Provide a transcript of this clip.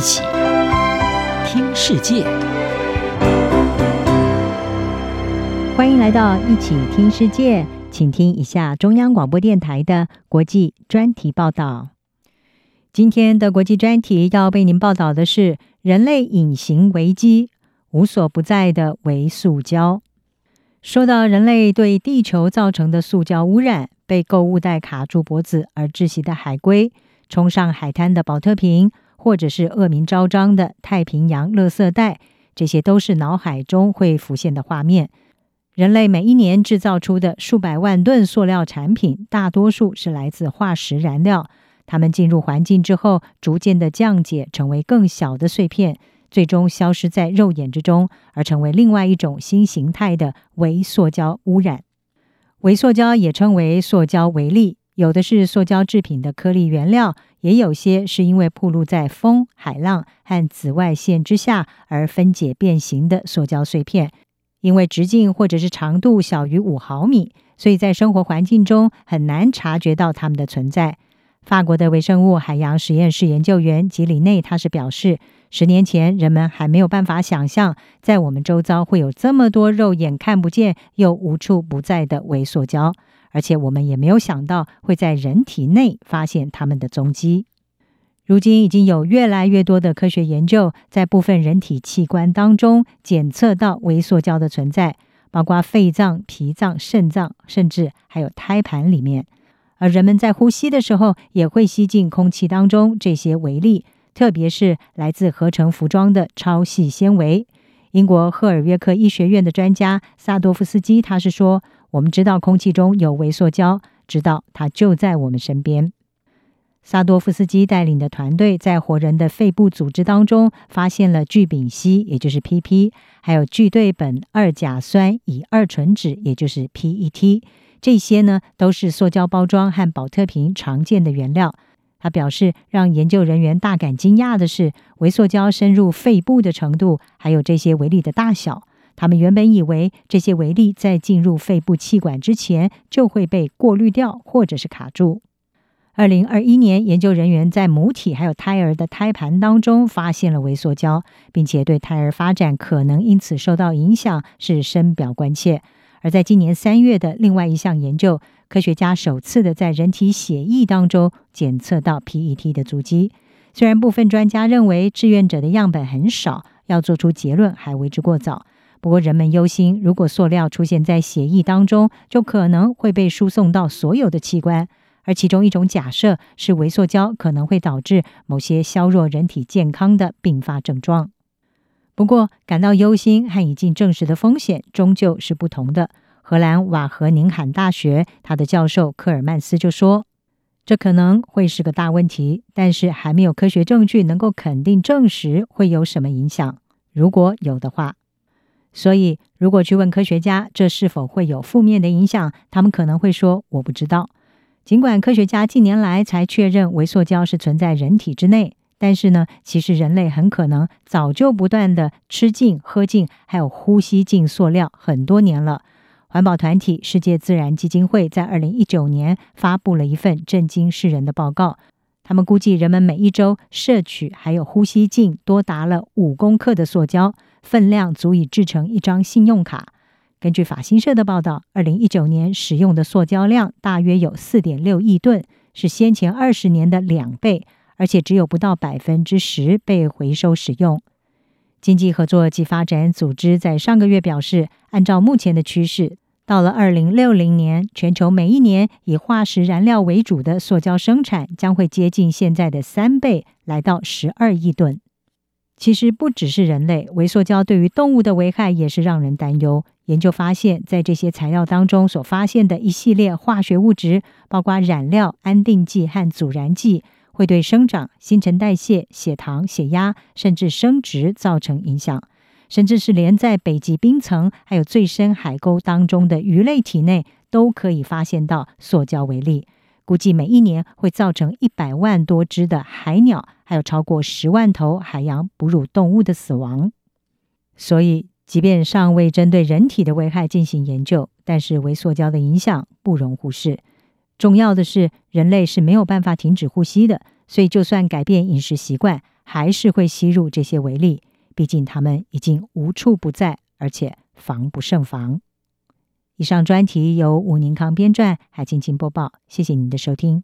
一起听世界，欢迎来到一起听世界，请听一下中央广播电台的国际专题报道。今天的国际专题要为您报道的是人类隐形危机，无所不在的微塑胶。说到人类对地球造成的塑胶污染，被购物袋卡住脖子而窒息的海龟，冲上海滩的宝特瓶，或者是恶名昭彰的太平洋垃圾袋，这些都是脑海中会浮现的画面。人类每一年制造出的数百万吨塑料产品，大多数是来自化石燃料，它们进入环境之后，逐渐的降解，成为更小的碎片。最终消失在肉眼之中，而成为另外一种新形态的微塑胶污染。微塑胶也称为塑胶微粒，有的是塑胶制品的颗粒原料，也有些是因为暴露在风、海浪和紫外线之下而分解变形的塑胶碎片。因为直径或者是长度小于五毫米，所以在生活环境中很难察觉到它们的存在。法国的微生物海洋实验室研究员吉里内，他是表示，十年前人们还没有办法想象，在我们周遭会有这么多肉眼看不见又无处不在的微塑胶，而且我们也没有想到会在人体内发现它们的踪迹。如今已经有越来越多的科学研究，在部分人体器官当中检测到微塑胶的存在，包括肺脏、脾脏、肾脏，甚至还有胎盘里面。而人们在呼吸的时候，也会吸进空气当中这些微粒，特别是来自合成服装的超细纤维。英国赫尔约克医学院的专家萨多夫斯基他是说：“我们知道空气中有微塑胶，知道它就在我们身边。”萨多夫斯基带领的团队在活人的肺部组织当中发现了聚丙烯，也就是 PP，还有聚对苯二甲酸乙二醇酯，也就是 PET。这些呢，都是塑胶包装和保特瓶常见的原料。他表示，让研究人员大感惊讶的是，微塑胶深入肺部的程度，还有这些微粒的大小。他们原本以为这些微粒在进入肺部气管之前就会被过滤掉，或者是卡住。二零二一年，研究人员在母体还有胎儿的胎盘当中发现了微塑胶，并且对胎儿发展可能因此受到影响是深表关切。而在今年三月的另外一项研究，科学家首次的在人体血液当中检测到 PET 的足迹。虽然部分专家认为志愿者的样本很少，要做出结论还为之过早。不过人们忧心，如果塑料出现在血液当中，就可能会被输送到所有的器官。而其中一种假设是，微塑胶可能会导致某些削弱人体健康的并发症状。不过，感到忧心和已经证实的风险终究是不同的。荷兰瓦赫宁罕大学他的教授科尔曼斯就说：“这可能会是个大问题，但是还没有科学证据能够肯定证实会有什么影响。如果有的话，所以如果去问科学家这是否会有负面的影响，他们可能会说我不知道。尽管科学家近年来才确认微塑胶是存在人体之内。”但是呢，其实人类很可能早就不断地吃进、喝进，还有呼吸进塑料很多年了。环保团体世界自然基金会在二零一九年发布了一份震惊世人的报告，他们估计人们每一周摄取还有呼吸进多达了五公克的塑胶，分量足以制成一张信用卡。根据法新社的报道，二零一九年使用的塑胶量大约有四点六亿吨，是先前二十年的两倍。而且只有不到百分之十被回收使用。经济合作及发展组织在上个月表示，按照目前的趋势，到了二零六零年，全球每一年以化石燃料为主的塑胶生产将会接近现在的三倍，来到十二亿吨。其实不只是人类，微塑胶对于动物的危害也是让人担忧。研究发现，在这些材料当中所发现的一系列化学物质，包括染料、安定剂和阻燃剂。会对生长、新陈代谢、血糖、血压，甚至生殖造成影响，甚至是连在北极冰层还有最深海沟当中的鱼类体内都可以发现到塑胶微粒。估计每一年会造成一百万多只的海鸟，还有超过十万头海洋哺乳动物的死亡。所以，即便尚未针对人体的危害进行研究，但是微塑胶的影响不容忽视。重要的是，人类是没有办法停止呼吸的，所以就算改变饮食习惯，还是会吸入这些微粒，毕竟它们已经无处不在，而且防不胜防。以上专题由吴宁康编撰，海青青播报，谢谢您的收听。